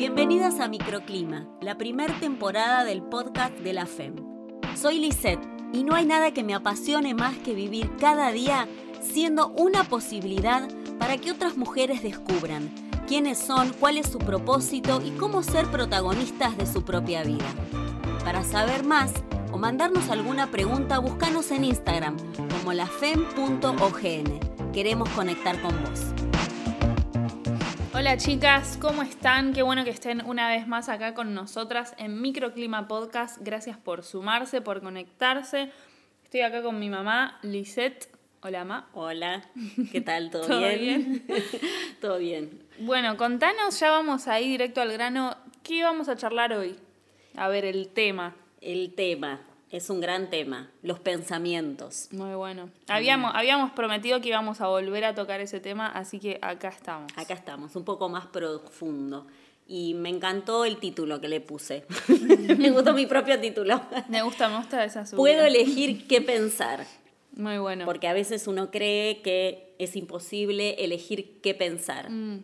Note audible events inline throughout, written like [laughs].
Bienvenidas a Microclima, la primera temporada del podcast de la FEM. Soy Lisette y no hay nada que me apasione más que vivir cada día siendo una posibilidad para que otras mujeres descubran quiénes son, cuál es su propósito y cómo ser protagonistas de su propia vida. Para saber más o mandarnos alguna pregunta, búscanos en Instagram como lafem.ogn. Queremos conectar con vos. Hola chicas, ¿cómo están? Qué bueno que estén una vez más acá con nosotras en Microclima Podcast. Gracias por sumarse, por conectarse. Estoy acá con mi mamá, Lisette. Hola, ma. Hola, ¿qué [laughs] tal? ¿Todo, ¿Todo bien? [laughs] Todo bien. Bueno, contanos, ya vamos ahí directo al grano. ¿Qué vamos a charlar hoy? A ver, el tema. El tema es un gran tema, los pensamientos. Muy bueno. Habíamos, habíamos prometido que íbamos a volver a tocar ese tema, así que acá estamos. Acá estamos, un poco más profundo. Y me encantó el título que le puse. [laughs] me gustó mi propio título. Me gusta, me gusta esa subida. Puedo elegir qué pensar. Muy bueno. Porque a veces uno cree que es imposible elegir qué pensar. Mm,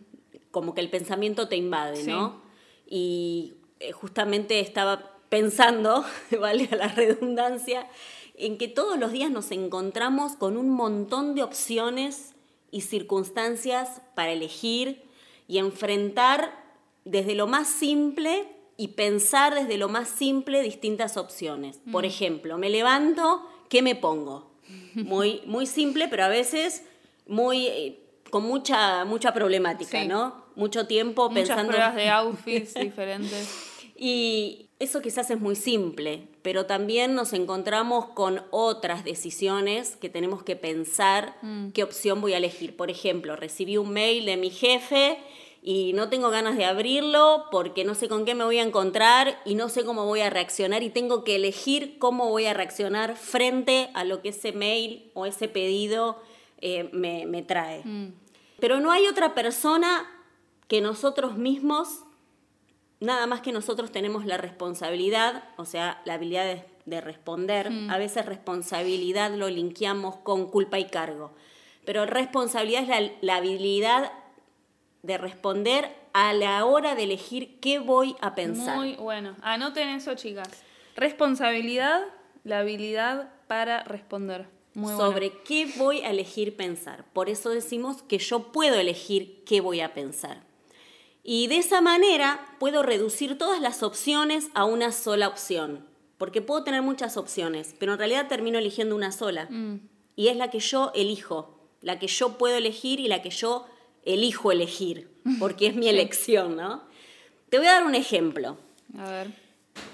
Como que el pensamiento te invade, Sí. ¿no? Y eh, justamente estaba pensando, [laughs] vale la redundancia, en que todos los días nos encontramos con un montón de opciones y circunstancias para elegir y enfrentar desde lo más simple y pensar desde lo más simple distintas opciones. Por ejemplo, me levanto, ¿qué me pongo? Muy, [laughs] muy simple, pero a veces muy eh, con mucha, mucha problemática, Sí. ¿no? Mucho tiempo Muchas pensando. pruebas de [laughs] outfits diferentes. Y eso quizás es muy simple, pero también nos encontramos con otras decisiones que tenemos que pensar Mm. qué opción voy a elegir. Por ejemplo, recibí un mail de mi jefe y no tengo ganas de abrirlo porque no sé con qué me voy a encontrar y no sé cómo voy a reaccionar y tengo que elegir cómo voy a reaccionar frente a lo que ese mail o ese pedido eh, me, me trae. Mm, Pero no hay otra persona que nosotros mismos, nada más que nosotros tenemos la responsabilidad, o sea, la habilidad de, de responder. A veces responsabilidad lo linkeamos con culpa y cargo. Pero responsabilidad es la, la habilidad de responder a la hora de elegir qué voy a pensar. Muy bueno. Anoten eso, chicas. Responsabilidad, la habilidad para responder. Muy bueno. sobre qué voy a elegir pensar. Por eso decimos que yo puedo elegir qué voy a pensar. Y de esa manera puedo reducir todas las opciones a una sola opción. Porque puedo tener muchas opciones, pero en realidad termino eligiendo una sola. Mm, Y es la que yo elijo, la que yo puedo elegir y la que yo elijo elegir, [laughs] porque es mi elección, ¿no? Te voy a dar un ejemplo. a ver.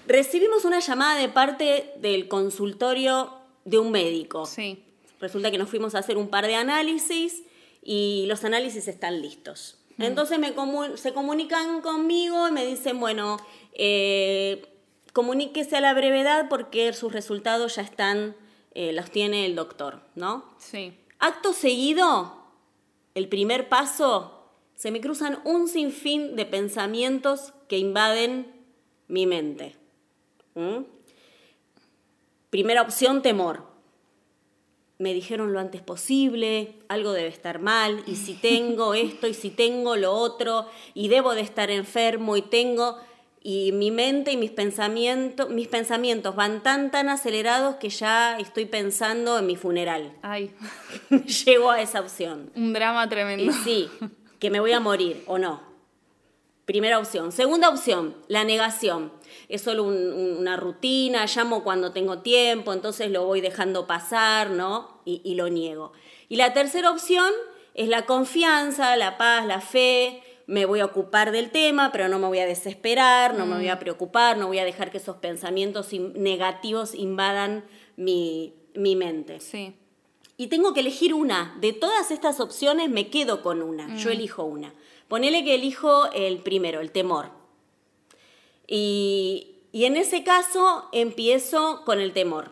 Recibimos una llamada de parte del consultorio de un médico. Sí. Resulta que nos fuimos a hacer un par de análisis y los análisis están listos. Entonces me comu- se comunican conmigo y me dicen, bueno, eh, comuníquese a la brevedad porque sus resultados ya están, eh, los tiene el doctor, ¿no? Sí. Acto seguido, el primer paso, se me cruzan un sinfín de pensamientos que invaden mi mente. ¿Mm? Primera opción, temor. Me dijeron lo antes posible, algo debe estar mal, y si tengo [laughs] esto, y si tengo lo otro, y debo de estar enfermo, y tengo... Y mi mente y mis pensamientos, mis pensamientos van tan, tan acelerados que ya estoy pensando en mi funeral. Ay, [laughs] Llego a esa opción. un drama Y tremendo. sí, que me voy a morir o no. Primera opción. Segunda opción, la negación. Es solo un- un- una rutina, llamo cuando tengo tiempo, entonces lo voy dejando pasar, ¿no? Y, y lo niego. Y la tercera opción es la confianza, la paz, la fe. Me voy a ocupar del tema, pero no me voy a desesperar, no me voy a preocupar, no voy a dejar que esos pensamientos negativos invadan mi, mi mente. Sí. Y tengo que elegir una. De todas estas opciones me quedo con una. Yo elijo una. Ponele que elijo el primero, el temor. Y, y en ese caso empiezo con el temor.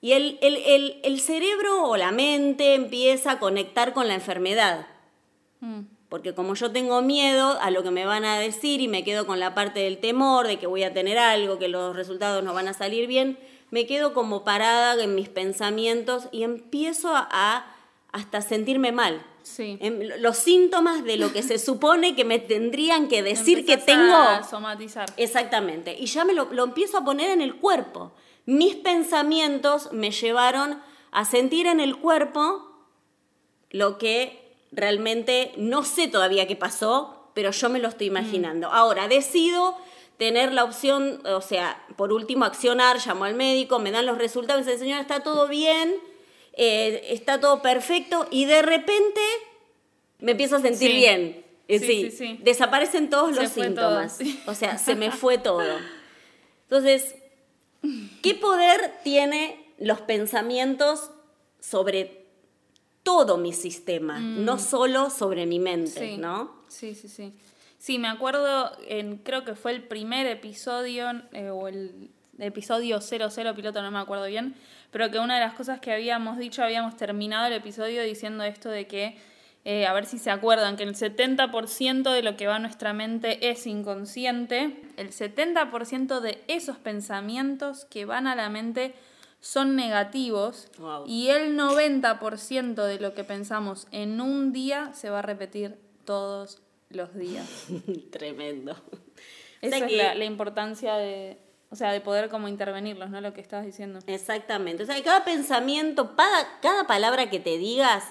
Y el, el- el- el cerebro o la mente empieza a conectar con la enfermedad. Mm, Porque como yo tengo miedo a lo que me van a decir y me quedo con la parte del temor, de que voy a tener algo, que los resultados no van a salir bien, me quedo como parada en mis pensamientos y empiezo a, a hasta sentirme mal. Sí. En los síntomas de lo que se [laughs] supone que me tendrían que decir que tengo. a somatizar. Exactamente. Y ya me lo, lo empiezo a poner en el cuerpo. Mis pensamientos me llevaron a sentir en el cuerpo lo que realmente no sé todavía qué pasó, pero yo me lo estoy imaginando. Ahora, decido tener la opción, o sea, por último, accionar, llamo al médico, me dan los resultados, me dicen, señora, está todo bien, eh, está todo perfecto, y de repente me empiezo a sentir Sí. bien. Eh, Sí, sí, desaparecen todos Se los síntomas. todo. O sea, se me fue [laughs] todo. Entonces, ¿qué poder tiene los pensamientos sobre todo mi sistema? No solo sobre mi mente, Mm. Sí. ¿no? Sí, sí, sí. Sí, me acuerdo, en, creo que fue el primer episodio, eh, o el episodio 00 piloto, no me acuerdo bien, pero que una de las cosas que habíamos dicho, habíamos terminado el episodio diciendo esto de que, eh, a ver si se acuerdan, que el 70% de lo que va a nuestra mente es inconsciente, el 70% de esos pensamientos que van a la mente son negativos Wow. y el 90% de lo que pensamos en un día se va a repetir todos los días. [laughs] Tremendo. Esa sea es que- la, la importancia de, o sea, de poder como intervenirlos, ¿no? Lo que estabas diciendo. Exactamente. O sea, cada pensamiento, cada, cada palabra que te digas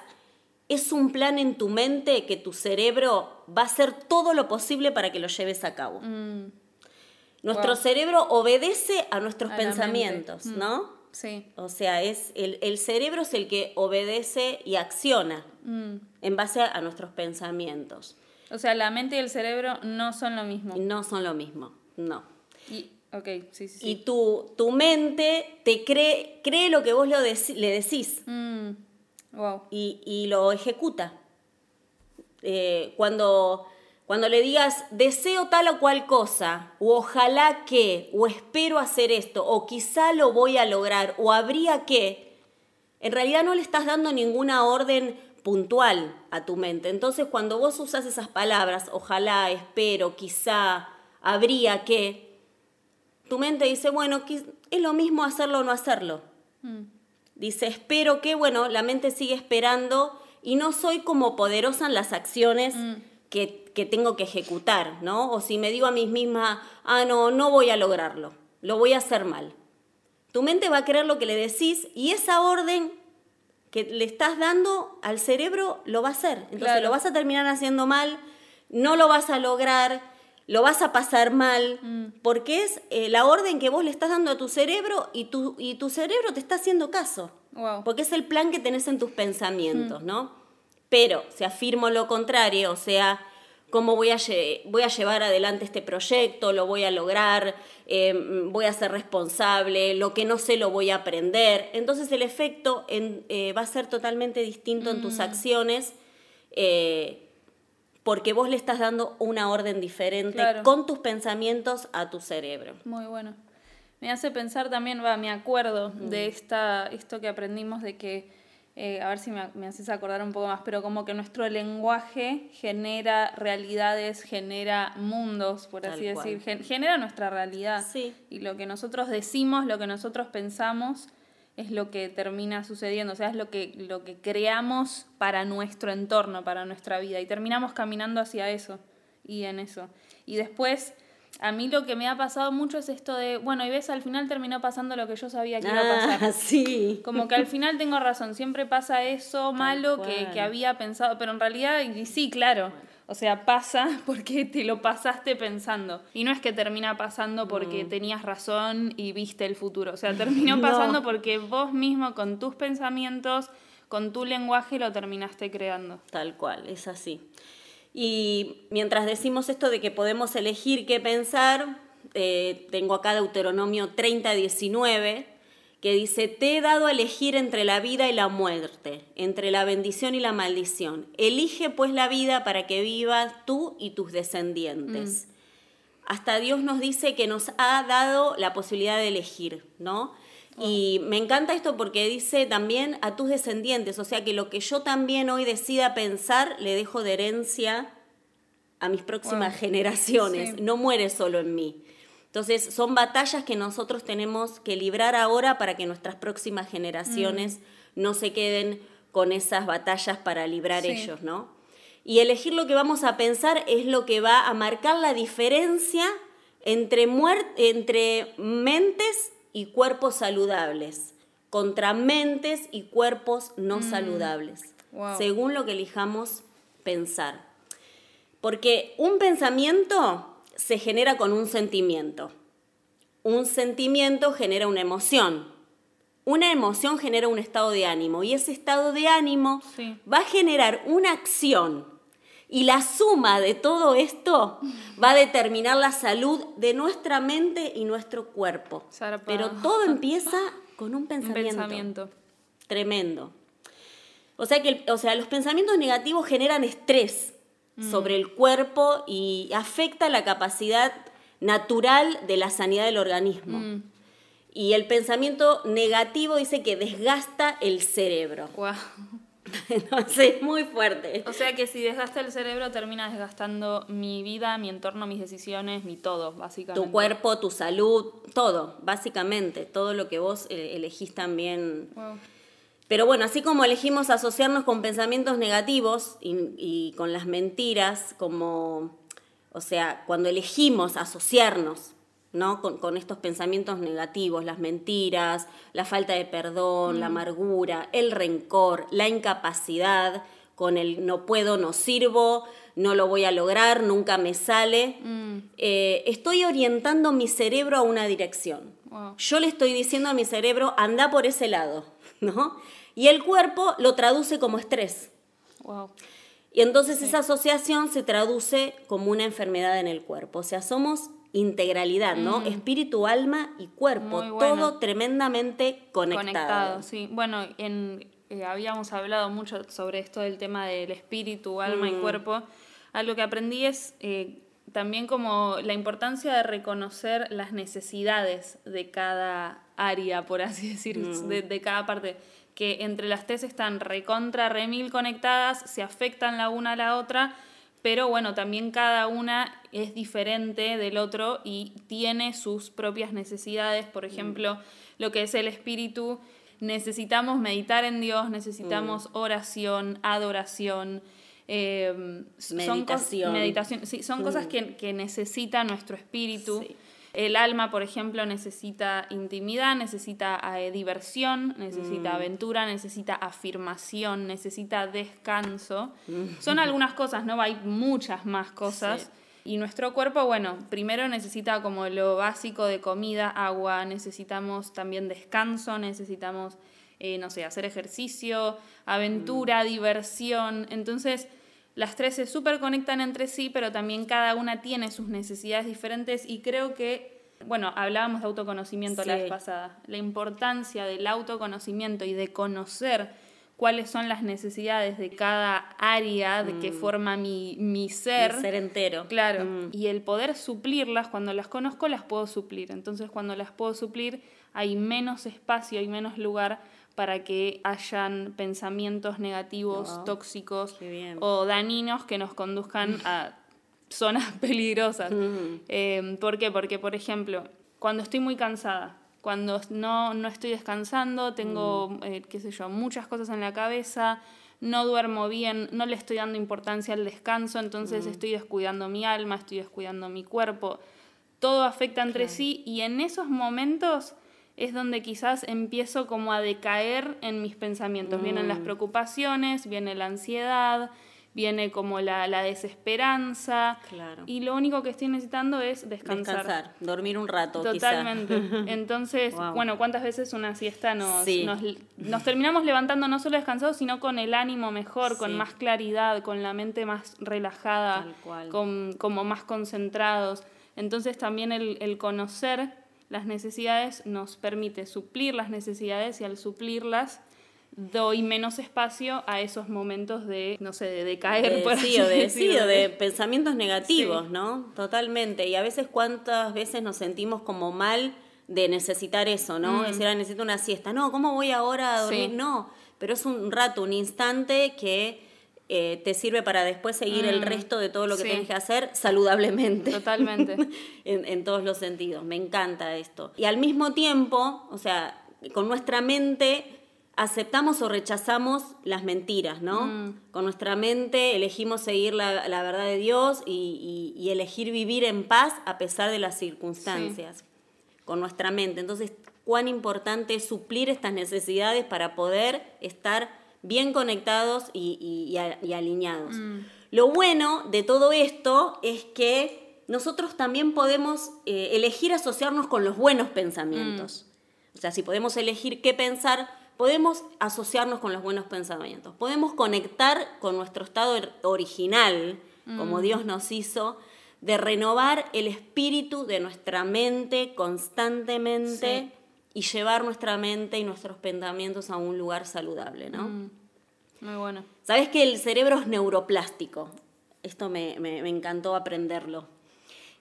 es un plan en tu mente que tu cerebro va a hacer todo lo posible para que lo lleves a cabo. Mm, Nuestro Wow. cerebro obedece a nuestros A pensamientos, Mm. ¿no? sí. O sea, es el, el cerebro es el que obedece y acciona Mm. en base a nuestros pensamientos. O sea, la mente y el cerebro no son lo mismo. No son lo mismo, no. Y, ok, sí, sí. Y tu, tu mente te cree, cree lo que vos lo deci- le decís Mm, wow. y, y lo ejecuta. Eh, cuando, cuando le digas deseo tal o cual cosa, o ojalá que, o espero hacer esto, o quizá lo voy a lograr, o habría que, en realidad no le estás dando ninguna orden puntual a tu mente. Entonces cuando vos usas esas palabras, ojalá, espero, quizá, habría que, tu mente dice, bueno, es lo mismo hacerlo o no hacerlo. Mm, Dice, espero que, bueno, la mente sigue esperando y no soy como poderosa en las acciones Mm. que, que tengo que ejecutar, ¿no? O si me digo a mí misma, ah, no, no voy a lograrlo, lo voy a hacer mal. Tu mente va a creer lo que le decís y esa orden que le estás dando al cerebro lo va a hacer. Entonces Claro. lo vas a terminar haciendo mal, no lo vas a lograr, lo vas a pasar mal, Mm. porque es eh, la orden que vos le estás dando a tu cerebro y tu, y tu cerebro te está haciendo caso. wow. Porque es el plan que tenés en tus pensamientos, ¿no? Pero si afirmo lo contrario, o sea, cómo voy a, lle- voy a llevar adelante este proyecto, lo voy a lograr, eh, voy a ser responsable, lo que no sé lo voy a aprender, entonces el efecto en- eh, va a ser totalmente distinto en tus acciones. eh, porque vos le estás dando una orden diferente Claro. con tus pensamientos a tu cerebro. Muy bueno. Me hace pensar también, va, me acuerdo Mm. de esta, esto que aprendimos de que, eh, a ver si me, me haces acordar un poco más, pero como que nuestro lenguaje genera realidades, genera mundos, por Tal así decir, gen- genera nuestra realidad. Sí. Y lo que nosotros decimos, lo que nosotros pensamos, es lo que termina sucediendo, o sea, es lo que, lo que creamos para nuestro entorno, para nuestra vida, y terminamos caminando hacia eso y en eso. Y después, a mí lo que me ha pasado mucho es esto de, bueno, y ves, al final terminó pasando lo que yo sabía que iba a pasar. Ah, [laughs] sí. Como que al final tengo razón, siempre pasa eso malo que, que había pensado, pero en realidad, y sí, claro, o sea, pasa [laughs] porque te lo pasaste pensando. Y no es que termina pasando porque tenías razón y viste el futuro, o sea, [laughs] terminó No. pasando porque vos mismo con tus pensamientos, con tu lenguaje lo terminaste creando. Tal cual, es así. Y mientras decimos esto de que podemos elegir qué pensar, eh, tengo acá Deuteronomio 30, 19, que dice, te he dado a elegir entre la vida y la muerte, entre la bendición y la maldición. Elige pues la vida para que vivas tú y tus descendientes. Hasta Dios nos dice que nos ha dado la posibilidad de elegir, ¿no? Y me encanta esto porque dice también a tus descendientes, o sea que lo que yo también hoy decida pensar, le dejo de herencia a mis próximas Wow. generaciones, Sí. no muere solo en mí. Entonces son batallas que nosotros tenemos que librar ahora para que nuestras próximas generaciones no se queden con esas batallas para librar Sí. ellos, ¿no? Y elegir lo que vamos a pensar es lo que va a marcar la diferencia entre, entre mentes y cuerpos saludables, contra mentes y cuerpos no saludables, Wow. según lo que elijamos pensar. Porque un pensamiento se genera con un sentimiento. Un sentimiento genera una emoción. Una emoción genera un estado de ánimo y ese estado de ánimo Sí. va a generar una acción. Y la suma de todo esto va a determinar la salud de nuestra mente y nuestro cuerpo. Pero todo empieza con un Un pensamiento. pensamiento. Tremendo. O sea que o sea, los pensamientos negativos generan estrés sobre el cuerpo y afecta la capacidad natural de la sanidad del organismo. Mm. Y el pensamiento negativo dice que desgasta el cerebro. Guau. [laughs] Entonces es muy fuerte. O sea que si desgasta el cerebro, termina desgastando mi vida, mi entorno, mis decisiones, mi todo, básicamente. Tu cuerpo, tu salud, todo, básicamente, todo lo que vos eh, elegís también Wow. Pero bueno, así como elegimos asociarnos con pensamientos negativos y, y con las mentiras, como, o sea, cuando elegimos asociarnos, ¿no? Con, con estos pensamientos negativos, las mentiras, la falta de perdón, la amargura, el rencor, la incapacidad, con el no puedo, no sirvo, no lo voy a lograr, nunca me sale, eh, estoy orientando mi cerebro a una dirección. Wow. Yo le estoy diciendo a mi cerebro, anda por ese lado, [laughs] ¿no? Y el cuerpo lo traduce como estrés. Wow. Y entonces esa asociación se traduce como una enfermedad en el cuerpo. O sea, somos integralidad, ¿no? Espíritu, alma y cuerpo. Bueno. Todo tremendamente conectado. Conectado, sí. Bueno, en, eh, habíamos hablado mucho sobre esto del tema del espíritu, alma y Mm. cuerpo. Algo que aprendí es eh, también como la importancia de reconocer las necesidades de cada área, por así decir, Mm. de, de cada parte. Que entre las tres están recontra, remil conectadas, se afectan la una a la otra, pero bueno, también cada una es diferente del otro y tiene sus propias necesidades. Por ejemplo, lo que es el espíritu, necesitamos meditar en Dios, necesitamos oración, adoración. eh, son cos- Meditación. meditación. Sí, son cosas que, que necesita nuestro espíritu. Sí. El alma, por ejemplo, necesita intimidad, necesita eh, diversión, necesita aventura, necesita afirmación, necesita descanso. Son algunas cosas, ¿no? Hay muchas más cosas. Sí. Y nuestro cuerpo, bueno, primero necesita como lo básico de comida, agua, necesitamos también descanso, necesitamos, eh, no sé, hacer ejercicio, aventura, diversión. Entonces, las tres se súper conectan entre sí, pero también cada una tiene sus necesidades diferentes y creo que, bueno, hablábamos de autoconocimiento la Sí. vez pasada, la importancia del autoconocimiento y de conocer cuáles son las necesidades de cada área de que forma mi, mi ser. El ser entero. Claro, Mm. y el poder suplirlas, cuando las conozco, las puedo suplir. Entonces, cuando las puedo suplir, hay menos espacio, hay menos lugar para que hayan pensamientos negativos, Wow. tóxicos o dañinos que nos conduzcan [laughs] a zonas [laughs] peligrosas. Mm. Eh, ¿Por qué? Porque, por ejemplo, cuando estoy muy cansada, cuando no, no estoy descansando, tengo, Mm. eh, qué sé yo, muchas cosas en la cabeza, no duermo bien, no le estoy dando importancia al descanso, entonces Mm. estoy descuidando mi alma, estoy descuidando mi cuerpo. Todo afecta entre sí y en esos momentos es donde quizás empiezo como a decaer en mis pensamientos. Vienen Mm. las preocupaciones, viene la ansiedad, viene como la, la desesperanza. Claro. Y lo único que estoy necesitando es descansar. Descansar, dormir un rato, Totalmente. quizá. [laughs] Entonces, Wow. bueno, ¿cuántas veces una siesta nos, Sí. nos, nos terminamos levantando no solo descansados, sino con el ánimo mejor, con más claridad, con la mente más relajada, Tal cual. con, como más concentrados? Entonces también el, el conocer las necesidades nos permite suplir las necesidades y al suplirlas doy menos espacio a esos momentos de, no sé, de decaer, De- por sí, así o de, sí, decirlo. o de pensamientos negativos, Sí. ¿no? Totalmente. Y a veces cuántas veces nos sentimos como mal de necesitar eso, ¿no? Decir, ah, necesito una siesta. No, ¿cómo voy ahora a dormir? Mm. Sí. No, pero es un rato, un instante que eh, te sirve para después seguir el Mm, resto de todo lo que sí. tienes que hacer saludablemente. Totalmente. [laughs] en, en todos los sentidos. Me encanta esto. Y al mismo tiempo, o sea, con nuestra mente aceptamos o rechazamos las mentiras, ¿no? Mm. Con nuestra mente elegimos seguir la, la verdad de Dios y, y- y elegir vivir en paz a pesar de las circunstancias. Con nuestra mente. Entonces, cuán importante es suplir estas necesidades para poder estar bien conectados y, y- y a- y alineados. Lo bueno de todo esto es que nosotros también podemos eh, elegir asociarnos con los buenos pensamientos. O sea, si podemos elegir qué pensar, podemos asociarnos con los buenos pensamientos. Podemos conectar con nuestro estado or- original, como Dios nos hizo, de renovar el espíritu de nuestra mente constantemente y llevar nuestra mente y nuestros pensamientos a un lugar saludable, ¿no? Mm. Muy bueno. Sabes que el cerebro es neuroplástico. Esto me, me- me encantó aprenderlo.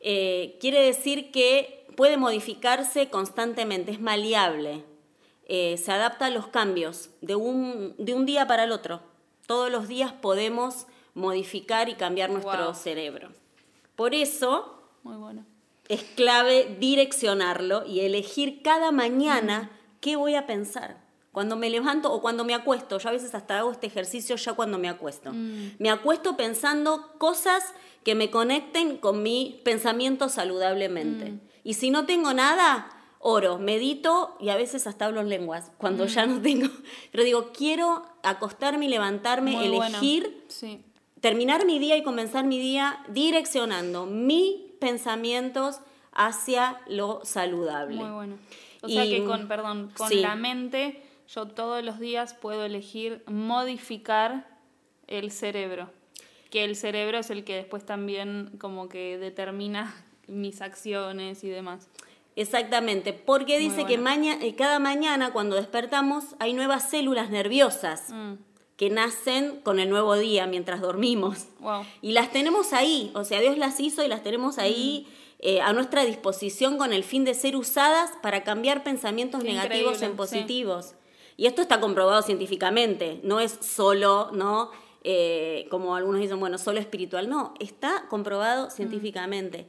Eh, quiere decir que puede modificarse constantemente, es maleable, Eh, se adapta a los cambios de un, de un día para el otro. Todos los días podemos modificar y cambiar nuestro Wow. cerebro. Por eso Muy bueno. Es clave direccionarlo y elegir cada mañana qué voy a pensar. Cuando me levanto o cuando me acuesto, yo a veces hasta hago este ejercicio ya cuando me acuesto. Me acuesto pensando cosas que me conecten con mi pensamiento saludablemente. Y si no tengo nada, oro, medito y a veces hasta hablo en lenguas, cuando ya no tengo. [laughs] Pero digo, quiero acostarme y levantarme, Muy bueno. elegir Sí. terminar mi día y comenzar mi día direccionando mis pensamientos hacia lo saludable. Muy bueno. O sea que con, perdón, con sí. la mente yo todos los días puedo elegir modificar el cerebro. Que el cerebro es el que después también como que determina [laughs] mis acciones y demás. Exactamente, porque Muy dice que maña- eh, cada mañana cuando despertamos hay nuevas células nerviosas Mm. Que nacen con el nuevo día mientras dormimos. Wow. Y las tenemos ahí, o sea, Dios las hizo y las tenemos ahí eh, a nuestra disposición con el fin de ser usadas para cambiar pensamientos negativos en sí. positivos. Y esto está comprobado científicamente, no es solo, ¿no? Eh, como algunos dicen, bueno, solo espiritual, no, está comprobado Mm.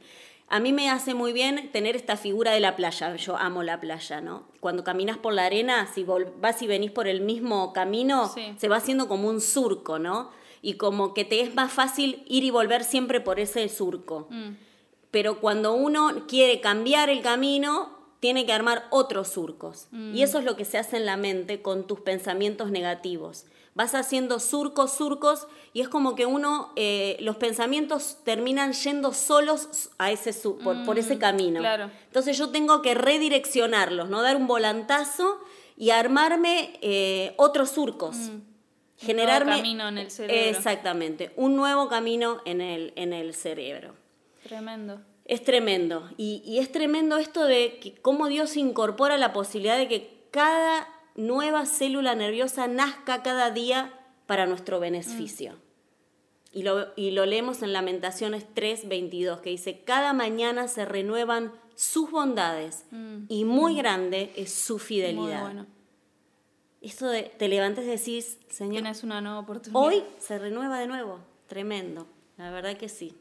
A mí me hace muy bien tener esta figura de la playa, yo amo la playa, ¿no? Cuando caminas por la arena, si vas y venís por el mismo camino, Sí. se va haciendo como un surco, ¿no? Y como que te es más fácil ir y volver siempre por ese surco. Mm. Pero cuando uno quiere cambiar el camino, tiene que armar otros surcos. Y eso es lo que se hace en la mente con tus pensamientos negativos. Vas haciendo surcos, surcos, y es como que uno, eh, los pensamientos terminan yendo solos a ese su- por, por ese camino. claro. Entonces yo tengo que redireccionarlos, ¿no? Dar un volantazo y armarme eh, otros surcos. Generarme. camino en el cerebro. Exactamente, un nuevo camino en el, en el cerebro. Tremendo. Es tremendo. Y, y es tremendo esto de que cómo Dios incorpora la posibilidad de que cada nueva célula nerviosa nazca cada día para nuestro beneficio. Y, lo, y lo leemos en Lamentaciones 3:22, que dice, cada mañana se renuevan sus bondades y muy grande es su fidelidad. Muy bueno. Esto de te levantes y decís, Señor, Tienes una nueva oportunidad. Hoy se renueva de nuevo. Tremendo. La verdad que sí.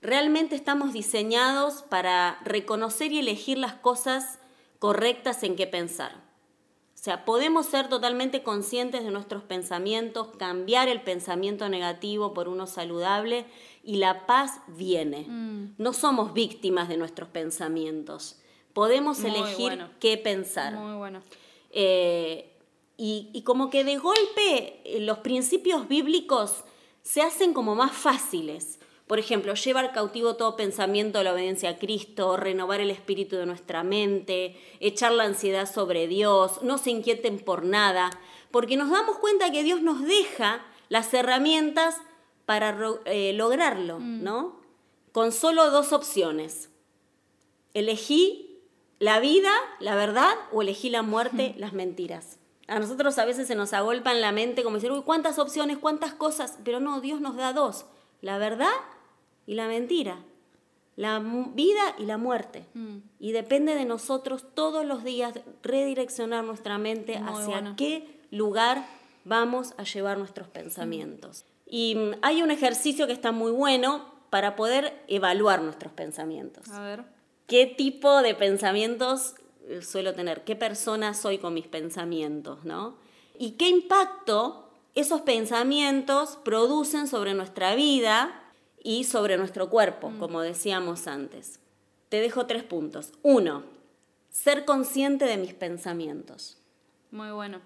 Realmente estamos diseñados para reconocer y elegir las cosas correctas en que pensar. O sea, podemos ser totalmente conscientes de nuestros pensamientos, cambiar el pensamiento negativo por uno saludable y la paz viene. Mm. No somos víctimas de nuestros pensamientos. Podemos Muy elegir bueno. qué pensar. Muy bueno. Eh, y, y como que de golpe eh, los principios bíblicos se hacen como más fáciles. Por ejemplo, llevar cautivo todo pensamiento a la obediencia a Cristo, renovar el espíritu de nuestra mente, echar la ansiedad sobre Dios, no se inquieten por nada, porque nos damos cuenta que Dios nos deja las herramientas para eh, lograrlo, ¿no? Con solo dos opciones. Elegí la vida, la verdad, o elegí la muerte, [laughs] las mentiras. A nosotros a veces se nos agolpa en la mente como decir, uy, cuántas opciones, cuántas cosas, pero no, Dios nos da dos, la verdad y la mentira, la vida y la muerte. Mm. Y depende de nosotros todos los días redireccionar nuestra mente Muy hacia bueno. qué lugar vamos a llevar nuestros pensamientos. Y mm, hay un ejercicio que está muy bueno para poder evaluar nuestros pensamientos A ver. qué tipo de pensamientos eh, suelo tener, qué persona soy con mis pensamientos, ¿no? Y qué impacto esos pensamientos producen sobre nuestra vida y sobre nuestro cuerpo, Mm. como decíamos antes. Te dejo tres puntos. Uno, ser consciente de mis pensamientos. Muy bueno.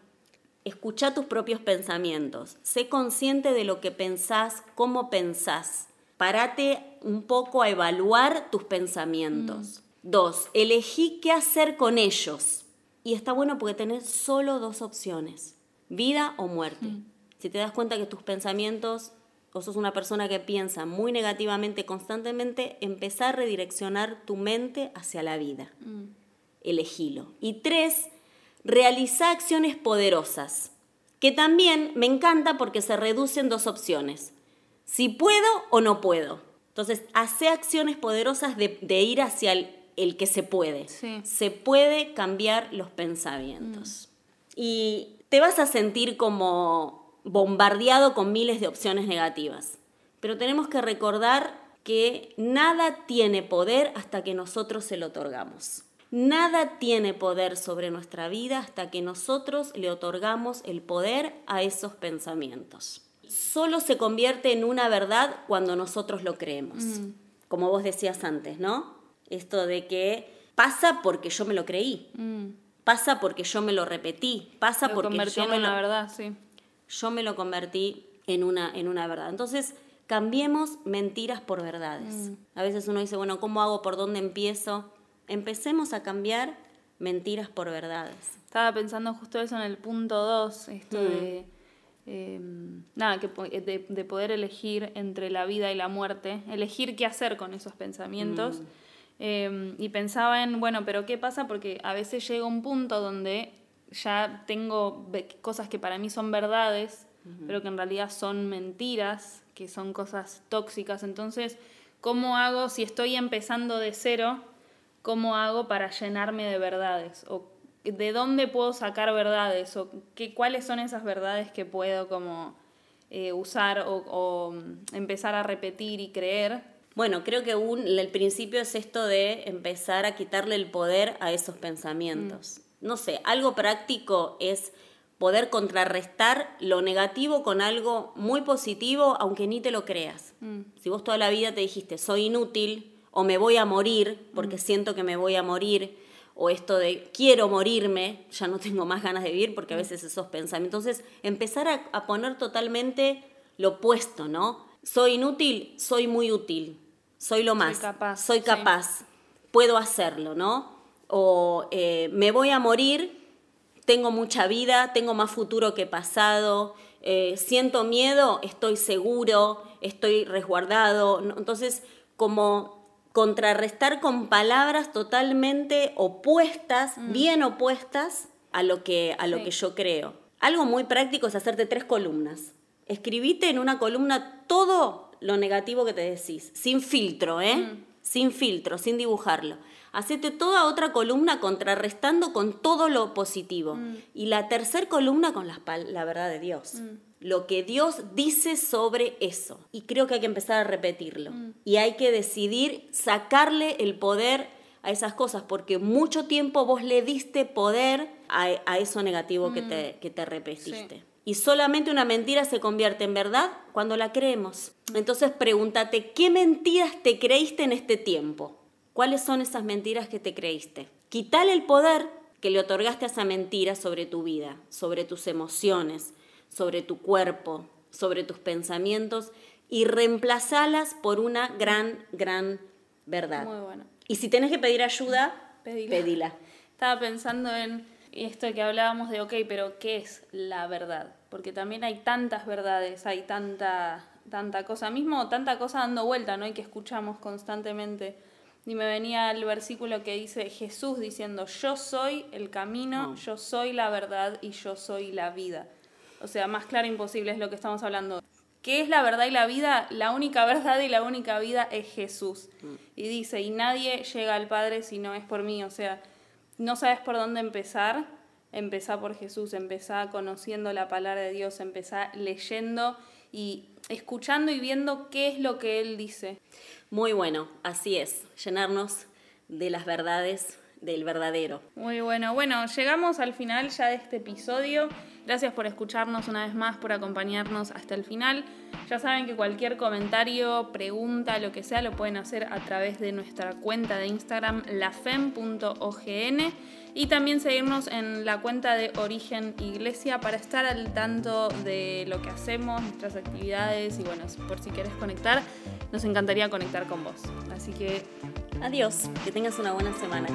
Escucha tus propios pensamientos. Sé consciente de lo que pensás, cómo pensás. Parate un poco a evaluar tus pensamientos. Dos, elegí qué hacer con ellos. Y está bueno porque tenés solo dos opciones, vida o muerte. Si te das cuenta que tus pensamientos, o sos una persona que piensa muy negativamente constantemente, empezá a redireccionar tu mente hacia la vida elegilo. Y tres, realiza acciones poderosas, que también me encanta porque se reducen dos opciones, si puedo o no puedo. Entonces, hace acciones poderosas de, de ir hacia el, el que se puede. Sí. Se puede cambiar los pensamientos. Y te vas a sentir como bombardeado con miles de opciones negativas. Pero tenemos que recordar que nada tiene poder hasta que nosotros se lo otorgamos. Nada tiene poder sobre nuestra vida hasta que nosotros le otorgamos el poder a esos pensamientos. Solo se convierte en una verdad cuando nosotros lo creemos. Como vos decías antes, ¿no? Esto de que pasa porque yo me lo creí, Mm. pasa porque yo me lo repetí, pasa Lo porque yo en me una lo, verdad, sí. Yo me lo convertí en una, en una verdad. Entonces, cambiemos mentiras por verdades. A veces uno dice, bueno, ¿cómo hago? ¿Por dónde empiezo? Empecemos a cambiar mentiras por verdades. Estaba pensando justo eso en el punto 2, esto Mm. de... eh, nada, que de, de poder elegir entre la vida y la muerte, elegir qué hacer con esos pensamientos. Eh, y pensaba en, bueno, pero ¿qué pasa? Porque a veces llega un punto donde ya tengo cosas que para mí son verdades, pero que en realidad son mentiras, que son cosas tóxicas. Entonces, ¿cómo hago si estoy empezando de cero? ¿Cómo hago para llenarme de verdades? ¿O de dónde puedo sacar verdades? ¿O qué, cuáles son esas verdades que puedo como eh, usar o, o, mm, empezar a repetir y creer? Bueno, creo que un, el principio es esto de empezar a quitarle el poder a esos pensamientos. No sé, algo práctico es poder contrarrestar lo negativo con algo muy positivo, aunque ni te lo creas. Si vos toda la vida te dijiste, soy inútil, o me voy a morir porque siento que me voy a morir, o esto de quiero morirme, ya no tengo más ganas de vivir porque a veces esos pensamientos. Entonces, empezar a, a poner totalmente lo opuesto, ¿no? Soy inútil, soy muy útil, soy lo más, capaz, soy sí. capaz, puedo hacerlo, ¿no? O eh, me voy a morir, tengo mucha vida, tengo más futuro que pasado, eh, siento miedo, estoy seguro, estoy resguardado. Entonces, como contrarrestar con palabras totalmente opuestas, bien opuestas a lo que, a lo Sí. que yo creo. Algo muy práctico es hacerte tres columnas. Escribite en una columna todo lo negativo que te decís, sin filtro, ¿eh? Sin filtro, sin dibujarlo. Hacete toda otra columna contrarrestando con todo lo positivo. Y la tercer columna con pal- la verdad de Dios. Lo que Dios dice sobre eso. Y creo que hay que empezar a repetirlo. Y hay que decidir sacarle el poder a esas cosas, porque mucho tiempo vos le diste poder a, a eso negativo que, te, que te repetiste. Sí. Y solamente una mentira se convierte en verdad cuando la creemos. Entonces pregúntate, ¿qué mentiras te creíste en este tiempo? ¿Cuáles son esas mentiras que te creíste? Quitale el poder que le otorgaste a esa mentira sobre tu vida, sobre tus emociones, sobre tu cuerpo, sobre tus pensamientos y reemplazalas por una gran, gran verdad. Muy bueno. Y si tenés que pedir ayuda, Pedila. pedila. Estaba pensando en esto que hablábamos de, ok, pero ¿qué es la verdad? Porque también hay tantas verdades, hay tanta, tanta cosa, mismo tanta cosa dando vuelta, ¿no? Y que escuchamos constantemente. Y me venía el versículo que dice Jesús diciendo, yo soy el camino, Mm. yo soy la verdad y yo soy la vida. O sea, más claro imposible es lo que estamos hablando. ¿Qué es la verdad y la vida? La única verdad y la única vida es Jesús. Y dice, y nadie llega al Padre si no es por mí. O sea, no sabes por dónde empezar, empezá por Jesús, empezá conociendo la palabra de Dios, empezá leyendo y escuchando y viendo qué es lo que Él dice. Muy bueno, así es, llenarnos de las verdades del verdadero. Muy bueno. Bueno, llegamos al final ya de este episodio. Gracias por escucharnos una vez más, por acompañarnos hasta el final. Ya saben que cualquier comentario, pregunta, lo que sea, lo pueden hacer a través de nuestra cuenta de Instagram, lafem.ogn. Y también seguirnos en la cuenta de Origen Iglesia para estar al tanto de lo que hacemos, nuestras actividades y bueno, por si quieres conectar, nos encantaría conectar con vos. Así que adiós, que tengas una buena semana.